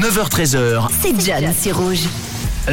9h13h. C'est John, c'est rouge.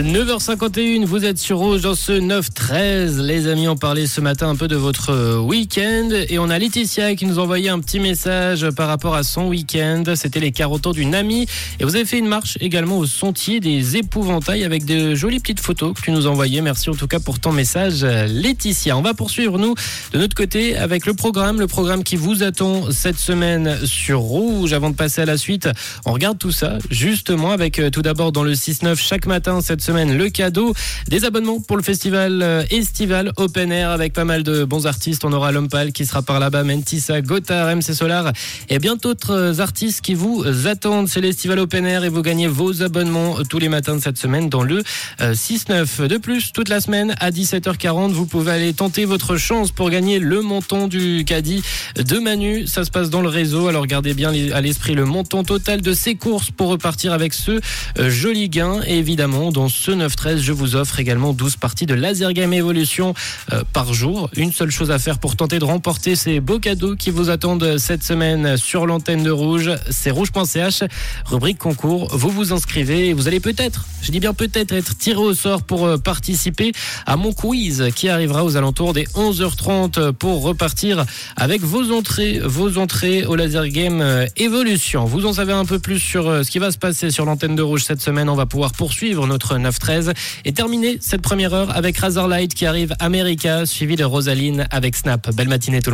9h51, vous êtes sur Rouge dans ce 9-13. Les amis ont parlé ce matin un peu de votre euh, week-end et on a Laetitia qui nous envoyait un petit message par rapport à son week-end. C'était les carottons d'une amie et vous avez fait une marche également au sentier des épouvantails avec de jolies petites photos que tu nous envoyais. Merci en tout cas pour ton message Laetitia. On va poursuivre nous de notre côté avec le programme, le programme qui vous attend cette semaine sur Rouge. Avant de passer à la suite, on regarde tout ça justement avec euh, tout d'abord dans le 6-9 chaque matin cette semaine le cadeau des abonnements pour le festival euh, estival Open Air avec pas mal de bons artistes. On aura Lompal qui sera par là-bas, Mentissa, Gotthard, MC Solar et bien d'autres artistes qui vous attendent. C'est l'estival Open Air et vous gagnez vos abonnements tous les matins de cette semaine dans le 6-9. De plus, toute la semaine à 17h40, vous pouvez aller tenter votre chance pour gagner le montant du caddie de Manu. Ça se passe dans le réseau. Alors gardez bien à l'esprit le montant total de ces courses pour repartir avec ce euh, joli gain. Évidemment, dans ce 9-13, je vous offre également 12 parties de Laser Game Evolution euh, par jour. Une seule chose à faire pour tenter de remporter ces beaux cadeaux qui vous attendent cette semaine sur l'antenne de Rouge. C'est rouge.ch, rubrique concours. Vous vous inscrivez et vous allez peut-être, je dis bien peut-être, être tiré au sort pour euh, participer à mon quiz qui arrivera aux alentours des 11h30 pour repartir avec vos entrées, vos entrées au Laser Game euh, Evolution. Vous en savez un peu plus sur ce qui va se passer sur l'antenne de Rouge cette semaine. On va pouvoir poursuivre notre 9-13 et terminer cette première heure avec Razorlight qui arrive America, suivi de Rosaline avec Snap. Belle matinée tout le monde.